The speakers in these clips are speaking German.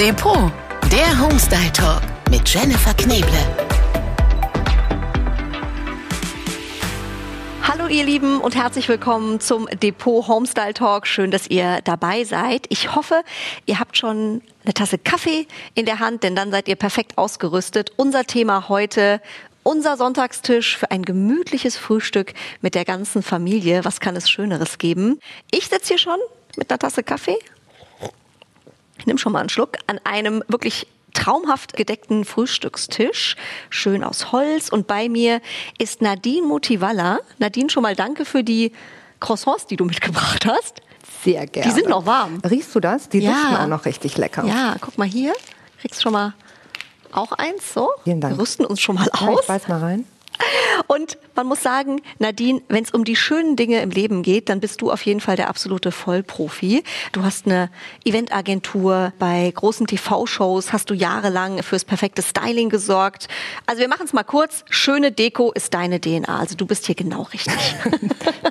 Depot, der Homestyle Talk mit Jennifer Kneble. Hallo ihr Lieben und herzlich willkommen zum Depot Homestyle Talk. Schön, dass ihr dabei seid. Ich hoffe, ihr habt schon eine Tasse Kaffee in der Hand, denn dann seid ihr perfekt ausgerüstet. Unser Thema heute unser Sonntagstisch für ein gemütliches Frühstück mit der ganzen Familie. Was kann es Schöneres geben? Ich sitze hier schon mit einer Tasse Kaffee. Ich nehme schon mal einen Schluck an einem wirklich traumhaft gedeckten Frühstückstisch, schön aus Holz. Und bei mir ist Nadine Motivalla. Nadine, schon mal danke für die Croissants, die du mitgebracht hast. Sehr gerne. Die sind noch warm. Riechst du das? Die Ja. duften auch noch richtig lecker. Ja, guck mal hier. Kriegst schon mal auch eins, so. Vielen Dank. Wir rüsten uns schon mal Ja, aus. ich beiß mal rein. Und man muss sagen, Nadine, wenn es um die schönen Dinge im Leben geht, dann bist du auf jeden Fall der absolute Vollprofi. Du hast eine Eventagentur, bei großen TV-Shows hast du jahrelang fürs perfekte Styling gesorgt. Also wir machen es mal kurz. Schöne Deko ist deine DNA. Also du bist hier genau richtig.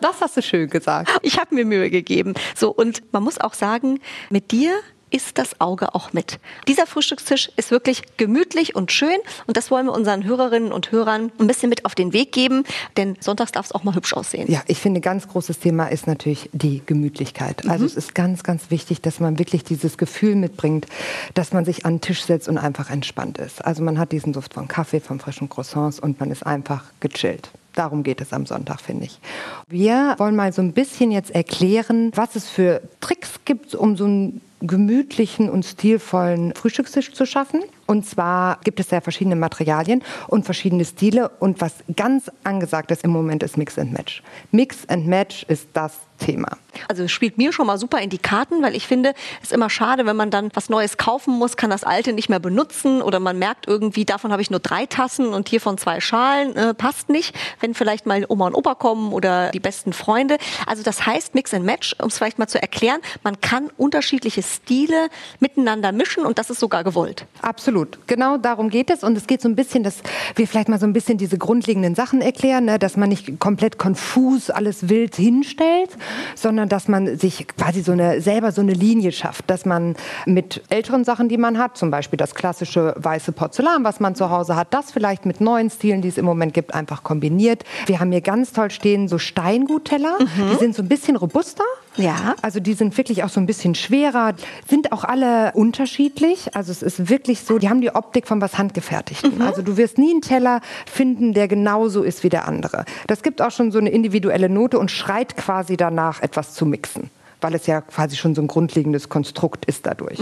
Das hast du schön gesagt. Ich habe mir Mühe gegeben. So, und man muss auch sagen, mit dir ist das Auge auch mit. Dieser Frühstückstisch ist wirklich gemütlich und schön und das wollen wir unseren Hörerinnen und Hörern ein bisschen mit auf den Weg geben, denn sonntags darf es auch mal hübsch aussehen. Ja, ich finde, ganz großes Thema ist natürlich die Gemütlichkeit. Also es ist ganz, ganz wichtig, dass man wirklich dieses Gefühl mitbringt, dass man sich an den Tisch setzt und einfach entspannt ist. Also man hat diesen Duft von Kaffee, von frischen Croissants und man ist einfach gechillt. Darum geht es am Sonntag, finde ich. Wir wollen mal so ein bisschen jetzt erklären, was es für Tricks gibt, um so einen gemütlichen und stilvollen Frühstückstisch zu schaffen. Und zwar gibt es ja verschiedene Materialien und verschiedene Stile. Und was ganz angesagt ist im Moment ist Mix and Match. Mix and Match ist das Thema. Also es spielt mir schon mal super in die Karten, weil ich finde, es ist immer schade, wenn man dann was Neues kaufen muss, kann das alte nicht mehr benutzen oder man merkt irgendwie, davon habe ich nur drei Tassen und hiervon zwei Schalen, äh, passt nicht, wenn vielleicht mal Oma und Opa kommen oder die besten Freunde. Also das heißt Mix and Match, um es vielleicht mal zu erklären, man kann unterschiedliche Stile miteinander mischen und das ist sogar gewollt. Absolut. Genau darum geht es. Und es geht so ein bisschen, dass wir vielleicht mal so ein bisschen diese grundlegenden Sachen erklären, ne? dass man nicht komplett konfus alles wild hinstellt, sondern dass man sich quasi so eine, selber so eine Linie schafft, dass man mit älteren Sachen, die man hat, zum Beispiel das klassische weiße Porzellan, was man zu Hause hat, das vielleicht mit neuen Stilen, die es im Moment gibt, einfach kombiniert. Wir haben hier ganz toll stehen so Steingutteller. Die sind so ein bisschen robuster. Ja. Also die sind wirklich auch so ein bisschen schwerer, sind auch alle unterschiedlich. Also es ist wirklich so, die haben die Optik von was Handgefertigten. Also du wirst nie einen Teller finden, der genauso ist wie der andere. Das gibt auch schon so eine individuelle Note und schreit quasi danach, etwas zu mixen. Weil es ja quasi schon so ein grundlegendes Konstrukt ist dadurch.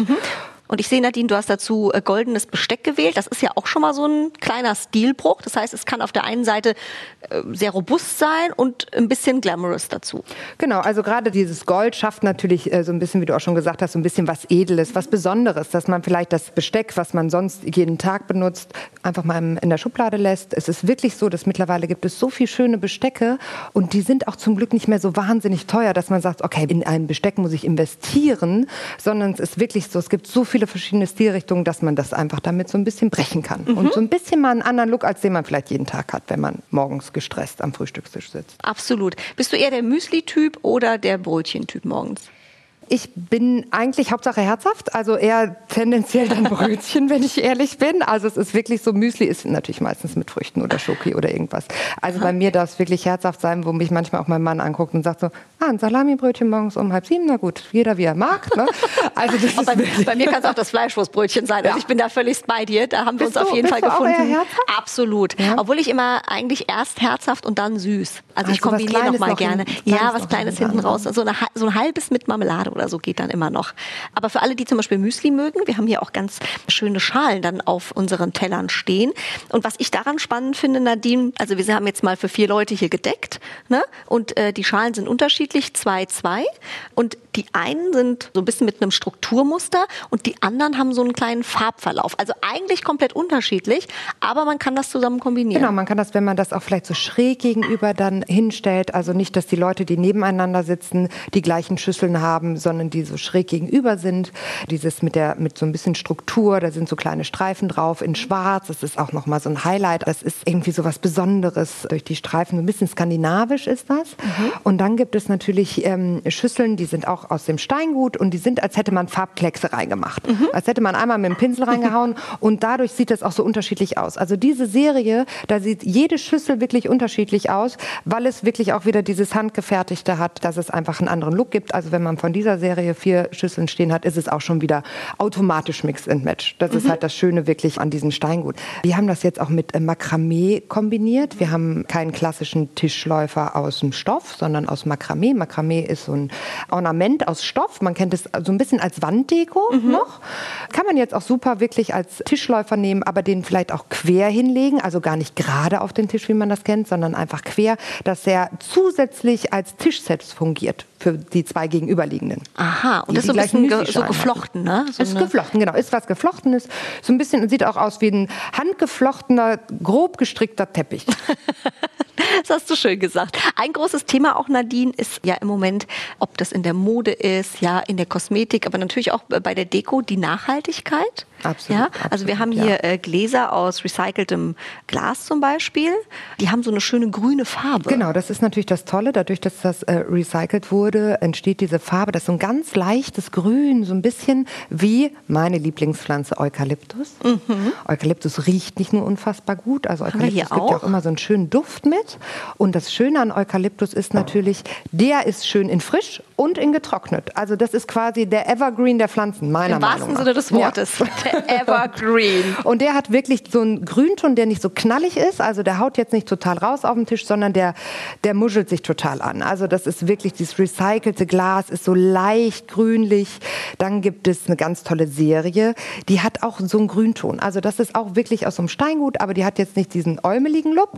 Und ich sehe, Nadine, du hast dazu äh, goldenes Besteck gewählt. Das ist ja auch schon mal so ein kleiner Stilbruch. Das heißt, es kann auf der einen Seite äh, sehr robust sein und ein bisschen glamorous dazu. Genau, also gerade dieses Gold schafft natürlich äh, so ein bisschen, wie du auch schon gesagt hast, so ein bisschen was Edles, was Besonderes, dass man vielleicht das Besteck, was man sonst jeden Tag benutzt, einfach mal in der Schublade lässt. Es ist wirklich so, dass mittlerweile gibt es so viele schöne Bestecke und die sind auch zum Glück nicht mehr so wahnsinnig teuer, dass man sagt, okay, in ein Besteck muss ich investieren, sondern es ist wirklich so, es gibt so viele verschiedene Stilrichtungen, dass man das einfach damit so ein bisschen brechen kann und so ein bisschen mal einen anderen Look, als den man vielleicht jeden Tag hat, wenn man morgens gestresst am Frühstückstisch sitzt. Absolut. Bist du eher der Müsli-Typ oder der Brötchen-Typ morgens? Ich bin eigentlich Hauptsache herzhaft, also eher tendenziell dann Brötchen, wenn ich ehrlich bin. Also es ist wirklich so, Müsli ist natürlich meistens mit Früchten oder Schoki oder irgendwas. Also bei mir darf es wirklich herzhaft sein, wo mich manchmal auch mein Mann anguckt und sagt so, ah, ein Salamibrötchen morgens um halb sieben, na gut, jeder wie er mag. Ne? Also das ist Bei, bei mir kann es auch das Fleischwurstbrötchen sein. Also Ja. ich bin da völlig bei dir. Da haben wir Bist uns auf du- jeden Fall gefunden. Absolut. Ja. Obwohl ich immer eigentlich erst herzhaft und dann süß. Also ich Also was kombiniere noch Kleines mal noch hin- gerne. Ja, was Kleines hinten raus. So, eine, so ein halbes mit Marmelade oder so geht dann immer noch. Aber für alle, die zum Beispiel Müsli mögen, wir haben hier auch ganz schöne Schalen dann auf unseren Tellern stehen. Und was ich daran spannend finde, Nadine, also wir haben jetzt mal für vier Leute hier gedeckt, ne? Und äh, die Schalen sind unterschiedlich, zwei, zwei. Und die einen sind so ein bisschen mit einem Strukturmuster und die anderen haben so einen kleinen Farbverlauf. Also eigentlich komplett unterschiedlich, aber man kann das zusammen kombinieren. Genau, man kann das, wenn man das auch vielleicht so schräg gegenüber dann hinstellt, also nicht, dass die Leute, die nebeneinander sitzen, die gleichen Schüsseln haben, sondern die so schräg gegenüber sind. Dieses mit der mit so ein bisschen Struktur, da sind so kleine Streifen drauf in Schwarz. Das ist auch noch mal so ein Highlight. Das ist irgendwie so was Besonderes durch die Streifen. So ein bisschen skandinavisch ist das. Und dann gibt es natürlich ähm, Schüsseln, die sind auch auch aus dem Steingut und die sind, als hätte man Farbkleckse reingemacht. Mhm. Als hätte man einmal mit dem Pinsel reingehauen und dadurch sieht das auch so unterschiedlich aus. Also diese Serie, da sieht jede Schüssel wirklich unterschiedlich aus, weil es wirklich auch wieder dieses Handgefertigte hat, dass es einfach einen anderen Look gibt. Also wenn man von dieser Serie vier Schüsseln stehen hat, ist es auch schon wieder automatisch Mix and Match. Das mhm. ist halt das Schöne wirklich an diesem Steingut. Wir haben das jetzt auch mit äh, Makramee kombiniert. Wir haben keinen klassischen Tischläufer aus dem Stoff, sondern aus Makramee. Makramee ist so ein Ornament aus Stoff. Man kennt es so ein bisschen als Wanddeko mhm. noch. Kann man jetzt auch super wirklich als Tischläufer nehmen, aber den vielleicht auch quer hinlegen, also gar nicht gerade auf den Tisch, wie man das kennt, sondern einfach quer, dass er zusätzlich als Tischset fungiert für die zwei gegenüberliegenden. Aha, und das ist so ein bisschen ge so geflochten, ne? So ist geflochten, genau. Ist was Geflochtenes. So ein bisschen, sieht auch aus wie ein handgeflochtener, grob gestrickter Teppich. Das hast du schön gesagt. Ein großes Thema auch, Nadine, ist ja im Moment, ob das in der Mode ist, ja, in der Kosmetik, aber natürlich auch bei der Deko, die Nachhaltigkeit. Absolut. Ja, also wir haben hier ja. äh, Gläser aus recyceltem Glas zum Beispiel. Die haben so eine schöne grüne Farbe. Genau, das ist natürlich das Tolle. Dadurch, dass das äh, recycelt wurde, entsteht diese Farbe. Das ist so ein ganz leichtes Grün, so ein bisschen wie meine Lieblingspflanze Eukalyptus. Mhm. Eukalyptus riecht nicht nur unfassbar gut, also Eukalyptus gibt auch? ja auch immer so einen schönen Duft mit. Und das Schöne an Eukalyptus ist natürlich, der ist schön in frisch und in getrocknet. Also das ist quasi der Evergreen der Pflanzen, meiner Im Meinung nach. Im wahrsten Sinne des Wortes. Ja. Evergreen. Und der hat wirklich so einen Grünton, der nicht so knallig ist. Also der haut jetzt nicht total raus auf den Tisch, sondern der, der muschelt sich total an. Also das ist wirklich dieses recycelte Glas, ist so leicht grünlich. Dann gibt es eine ganz tolle Serie, die hat auch so einen Grünton. Also das ist auch wirklich aus so einem Steingut, aber die hat jetzt nicht diesen äumeligen Look.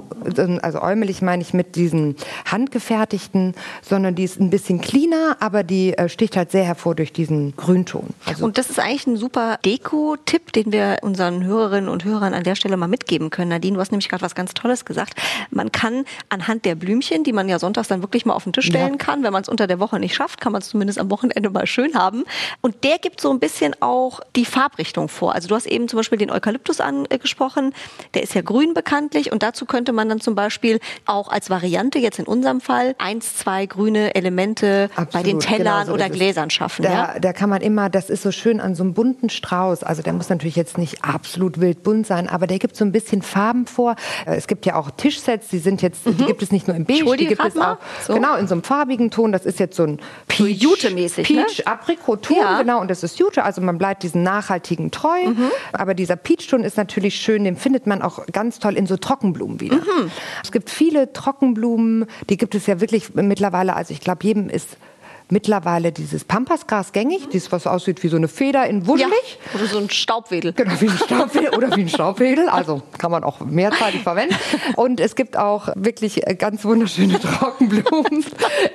Also äumelig meine ich mit diesen handgefertigten, sondern die ist ein bisschen cleaner, aber die äh, sticht halt sehr hervor durch diesen Grünton. Also Und das ist eigentlich ein super Deko Tipp, den wir unseren Hörerinnen und Hörern an der Stelle mal mitgeben können. Nadine, du hast nämlich gerade was ganz Tolles gesagt. Man kann anhand der Blümchen, die man ja sonntags dann wirklich mal auf den Tisch stellen ja. kann, wenn man es unter der Woche nicht schafft, kann man es zumindest am Wochenende mal schön haben. Und der gibt so ein bisschen auch die Farbrichtung vor. Also du hast eben zum Beispiel den Eukalyptus angesprochen. Der ist ja grün bekanntlich und dazu könnte man dann zum Beispiel auch als Variante jetzt in unserem Fall eins, zwei grüne Elemente Absolut, bei den Tellern genau so oder Gläsern schaffen. Da, ja? da kann man immer, das ist so schön an so einem bunten Strauß. Also der muss natürlich jetzt nicht absolut wild bunt sein, aber der gibt so ein bisschen Farben vor. Äh, es gibt ja auch Tischsets, die sind jetzt, mhm. die gibt es nicht nur im Beige, die gibt es auch so. genau in so einem farbigen Ton. Das ist jetzt so ein Peach, Jute-mäßig, Peach ne? Aprikot-Ton, ja. genau, und das ist Jute. Also man bleibt diesen nachhaltigen treu. Mhm. Aber dieser Peach-Ton ist natürlich schön, den findet man auch ganz toll in so Trockenblumen wieder. Mhm. Es gibt viele Trockenblumen, die gibt es ja wirklich mittlerweile. Also ich glaube, jedem ist mittlerweile dieses Pampasgras gängig, dieses, was aussieht wie so eine Feder in wuschelig. Ja, oder so ein Staubwedel. Genau, wie ein Staubwedel oder wie ein Staubwedel. Also kann man auch mehrzeitig verwenden. Und es gibt auch wirklich äh, ganz wunderschöne Trockenblumen,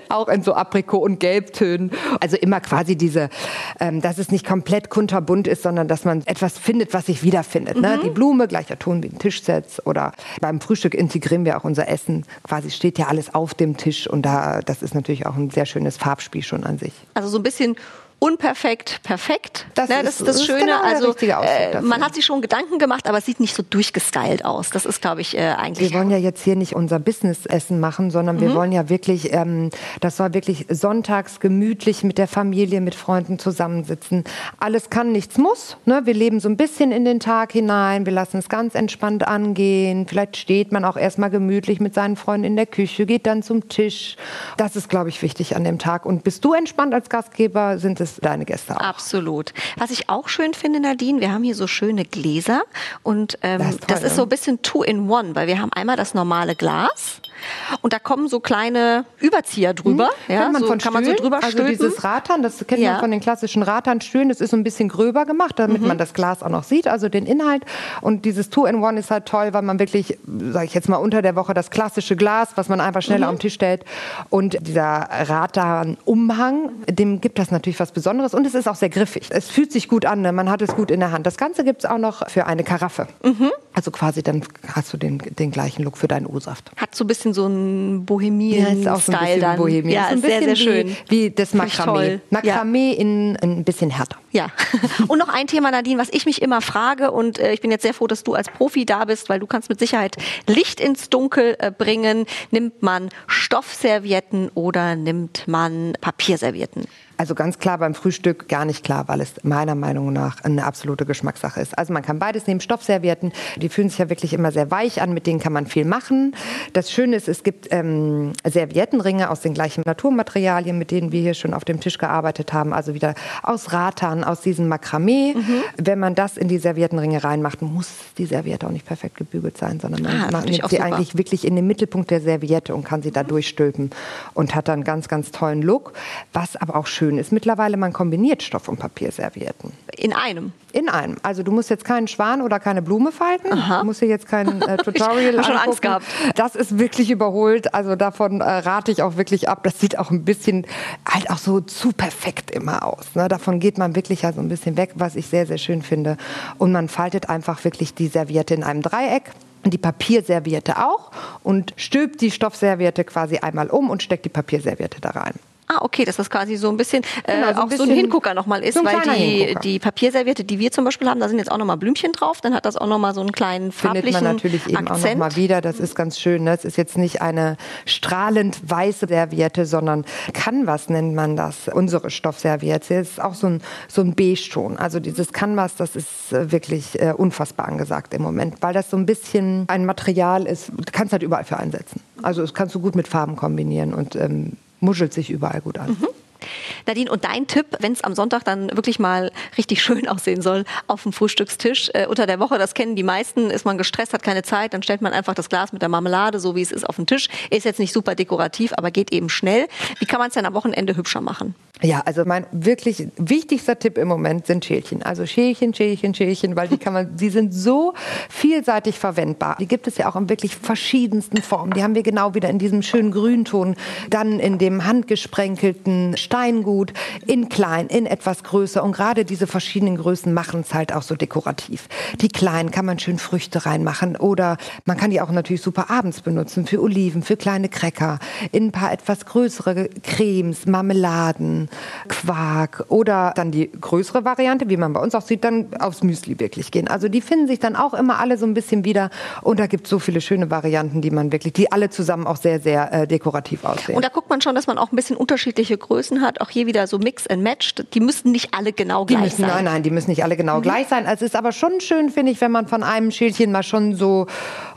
auch in so Aprikot- und Gelbtönen. Also immer quasi diese, ähm, dass es nicht komplett kunterbunt ist, sondern dass man etwas findet, was sich wiederfindet. Ne? Mhm. Die Blume, gleicher Ton wie ein Tischsatz oder beim Frühstück integrieren wir auch unser Essen. Quasi steht ja alles auf dem Tisch und da, das ist natürlich auch ein sehr schönes Farbspiel schon an sich. Also so ein bisschen unperfekt, perfekt. Das, ne, das ist das, das Schöne. Genau also äh, man hat sich schon Gedanken gemacht, aber es sieht nicht so durchgestylt aus. Das ist, glaube ich, äh, eigentlich. Wir wollen ja jetzt hier nicht unser Business-Essen machen, sondern mhm. wir wollen ja wirklich, ähm, das soll wirklich sonntags gemütlich mit der Familie, mit Freunden zusammensitzen. Alles kann, nichts muss. Ne? Wir leben so ein bisschen in den Tag hinein. Wir lassen es ganz entspannt angehen. Vielleicht steht man auch erstmal gemütlich mit seinen Freunden in der Küche, geht dann zum Tisch. Das ist, glaube ich, wichtig an dem Tag. Und bist du entspannt als Gastgeber, sind es es deine Gäste auch. Absolut. Was ich auch schön finde, Nadine, wir haben hier so schöne Gläser und ähm, das, ist, toll, das ist so ein bisschen two in one, weil wir haben einmal das normale Glas und da kommen so kleine Überzieher drüber. Hm, ja, kann man, so, von kann man so drüber Also stülpen. dieses Ratern, das kennt ja. man von den klassischen Raternstühlen, das ist so ein bisschen gröber gemacht, damit mhm. man das Glas auch noch sieht, also den Inhalt. Und dieses Two-in-One ist halt toll, weil man wirklich, sage ich jetzt mal, unter der Woche das klassische Glas, was man einfach schneller mhm. den Tisch stellt. Und dieser Ratern-Umhang, dem gibt das natürlich was Besonderes. Und es ist auch sehr griffig. Es fühlt sich gut an, ne? man hat es gut in der Hand. Das Ganze gibt es auch noch für eine Karaffe. Mhm. Also quasi dann hast du den, den gleichen Look für deinen O-Saft. Hat so ein bisschen so einen Bohemien-Style ja, so dann. Bohemian. Ja, so sehr, sehr schön. Wie, wie das Makramee. Makramee ja. in ein bisschen härter. Ja. Und noch ein Thema, Nadine, was ich mich immer frage und äh, ich bin jetzt sehr froh, dass du als Profi da bist, weil du kannst mit Sicherheit Licht ins Dunkel äh, bringen. Nimmt man Stoffservietten oder nimmt man Papierservietten? Also ganz klar beim Frühstück gar nicht klar, weil es meiner Meinung nach eine absolute Geschmackssache ist. Also man kann beides nehmen, Stoffservietten, die fühlen sich ja wirklich immer sehr weich an, mit denen kann man viel machen. Das Schöne ist, es gibt ähm, Serviettenringe aus den gleichen Naturmaterialien, mit denen wir hier schon auf dem Tisch gearbeitet haben, also wieder aus Ratan, aus diesem Makramee. Mhm. Wenn man das in die Serviettenringe reinmacht, muss die Serviette auch nicht perfekt gebügelt sein, sondern man ah, nimmt sie super. eigentlich wirklich in den Mittelpunkt der Serviette und kann sie da durchstülpen und hat dann ganz, ganz tollen Look. Was aber auch schön ist mittlerweile, man kombiniert Stoff- und Papierservietten. In einem? In einem. Also du musst jetzt keinen Schwan oder keine Blume falten. Aha. Du musst hier jetzt kein äh, Tutorial ich schon Angst gehabt. Das ist wirklich überholt. Also davon äh, rate ich auch wirklich ab. Das sieht auch ein bisschen halt auch so zu perfekt immer aus. Ne? Davon geht man wirklich ja so ein bisschen weg, was ich sehr, sehr schön finde. Und man faltet einfach wirklich die Serviette in einem Dreieck die Papierserviette auch und stülpt die Stoffserviette quasi einmal um und steckt die Papierserviette da rein. Ah, okay, dass das quasi so ein bisschen äh, genau, so ein auch bisschen so ein Hingucker nochmal ist, so weil die, die Papierserviette, die wir zum Beispiel haben, da sind jetzt auch nochmal Blümchen drauf, dann hat das auch nochmal so einen kleinen farblichen Findet man natürlich eben Akzent. auch nochmal wieder, das ist ganz schön. Das ne? ist jetzt nicht eine strahlend weiße Serviette, sondern Canvas nennt man das, unsere Stoffserviette. Das ist auch so ein, so ein Beige-Ton. Also dieses Canvas, das ist äh, wirklich äh, unfassbar angesagt im Moment, weil das so ein bisschen ein Material ist, du kannst halt überall für einsetzen. Also das kannst du gut mit Farben kombinieren und ähm, muschelt sich überall gut an. Mhm. Nadine, und dein Tipp, wenn es am Sonntag dann wirklich mal richtig schön aussehen soll auf dem Frühstückstisch äh, unter der Woche, das kennen die meisten, ist man gestresst, hat keine Zeit, dann stellt man einfach das Glas mit der Marmelade, so wie es ist, auf den Tisch. Ist jetzt nicht super dekorativ, aber geht eben schnell. Wie kann man es denn am Wochenende hübscher machen? Ja, also mein wirklich wichtigster Tipp im Moment sind Schälchen. Also Schälchen, Schälchen, Schälchen, weil die kann man, die sind so vielseitig verwendbar. Die gibt es ja auch in wirklich verschiedensten Formen. Die haben wir genau wieder in diesem schönen Grünton, dann in dem handgesprenkelten Steingut, in klein, in etwas größer. Und gerade diese verschiedenen Größen machen es halt auch so dekorativ. Die kleinen kann man schön Früchte reinmachen oder man kann die auch natürlich super abends benutzen für Oliven, für kleine Cracker, in ein paar etwas größere Cremes, Marmeladen. Quark oder dann die größere Variante, wie man bei uns auch sieht, dann aufs Müsli wirklich gehen. Also die finden sich dann auch immer alle so ein bisschen wieder und da gibt es so viele schöne Varianten, die man wirklich, die alle zusammen auch sehr, sehr äh, dekorativ aussehen. Und da guckt man schon, dass man auch ein bisschen unterschiedliche Größen hat. Auch hier wieder so Mix and Match. Die müssen nicht alle genau die gleich müssen, sein. Nein, nein, die müssen nicht alle genau mhm. gleich sein. Es ist aber schon schön, finde ich, wenn man von einem Schälchen mal schon so,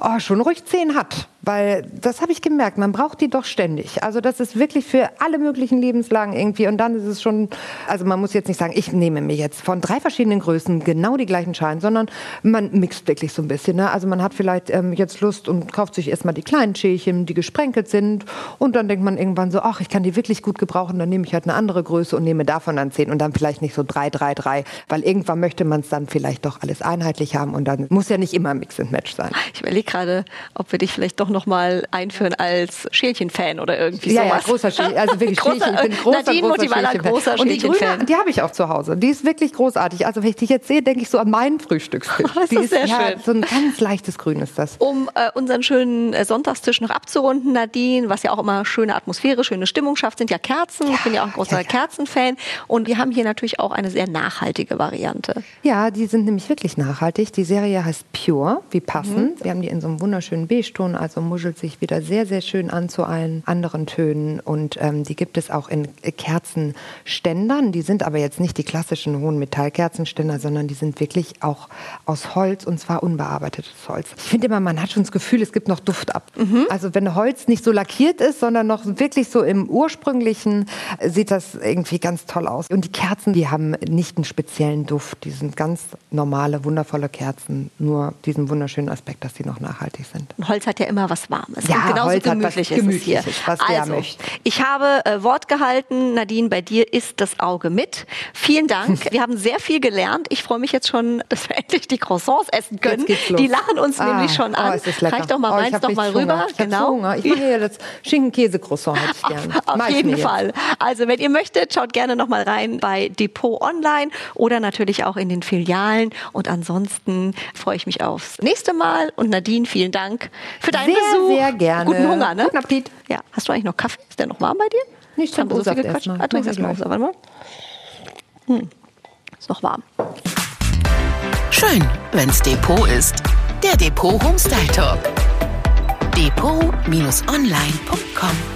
oh, schon ruhig zehn hat. Weil das habe ich gemerkt, man braucht die doch ständig. Also das ist wirklich für alle möglichen Lebenslagen irgendwie. Und dann ist es schon, also man muss jetzt nicht sagen, ich nehme mir jetzt von drei verschiedenen Größen genau die gleichen Schalen, sondern man mixt wirklich so ein bisschen. Ne? Also man hat vielleicht ähm, jetzt Lust und kauft sich erstmal die kleinen Schälchen, die gesprenkelt sind. Und dann denkt man irgendwann so, ach, ich kann die wirklich gut gebrauchen. Dann nehme ich halt eine andere Größe und nehme davon dann zehn und dann vielleicht nicht so drei, drei, drei. Weil irgendwann möchte man es dann vielleicht doch alles einheitlich haben. Und dann muss ja nicht immer Mix and Match sein. Ich überlege gerade, ob wir dich vielleicht doch noch mal einführen als Schälchen-Fan oder irgendwie ja, sowas. Ja, großer Schälchen, also wirklich Schälchen. Ich bin großer, Nadine großer Schälchen großer Und die grüne, die habe ich auch zu Hause. Die ist wirklich großartig. Also wenn ich die jetzt sehe, denke ich so an meinen Frühstückstisch. das die ist sehr ja, schön. So ein ganz leichtes Grün ist das. Um äh, unseren schönen äh, Sonntagstisch noch abzurunden, Nadine, was ja auch immer schöne Atmosphäre, schöne Stimmung schafft, sind ja Kerzen. Ja, ich bin ja auch ein großer ja, Kerzenfan. Und wir haben hier natürlich auch eine sehr nachhaltige Variante. Ja, die sind nämlich wirklich nachhaltig. Die Serie heißt Pure, wie passend. Mhm. Wir haben die in so einem wunderschönen Beige-Ton, also muschelt sich wieder sehr, sehr schön an zu allen anderen Tönen. Und ähm, die gibt es auch in Kerzenständern. Die sind aber jetzt nicht die klassischen hohen Metallkerzenständer, sondern die sind wirklich auch aus Holz und zwar unbearbeitetes Holz. Ich finde immer, man hat schon das Gefühl, es gibt noch Duft ab. Mhm. Also wenn Holz nicht so lackiert ist, sondern noch wirklich so im ursprünglichen, sieht das irgendwie ganz toll aus. Und die Kerzen, die haben nicht einen speziellen Duft. Die sind ganz normale, wundervolle Kerzen. Nur diesen wunderschönen Aspekt, dass sie noch nachhaltig sind. Und Holz hat ja immer was Warmes. Ja, genauso Holz gemütlich was ist es hier. was also, ich habe äh, Wort gehalten. Nadine, bei dir ist das Auge mit. Vielen Dank. Wir haben sehr viel gelernt. Ich freue mich jetzt schon, dass wir endlich die Croissants essen können. Die lachen uns ah, nämlich schon an. Oh, Reich doch mal oh, meins doch mal rüber. Ich genau. Ich mache hier das Schinken-Käse-Croissant hätte ich gerne. Auf, auf jeden Fall. Also wenn ihr möchtet, schaut gerne noch mal rein bei Depot Online oder natürlich auch in den Filialen. Und ansonsten freue ich mich aufs nächste Mal. Und Nadine, vielen Dank für deinen sehr, Besuch. Sehr gerne. Guten Hunger, ne? Guten Appetit. Ja. Hast du eigentlich noch Kaffee? Ist der noch warm bei dir? Nicht Haben wir so viel gequatscht? Ah, trinkst erst mal Warte mal. Hm. Ist noch warm. Schön, wenn's Depot ist. Der Depot Homestyle Talk. Depot-online.com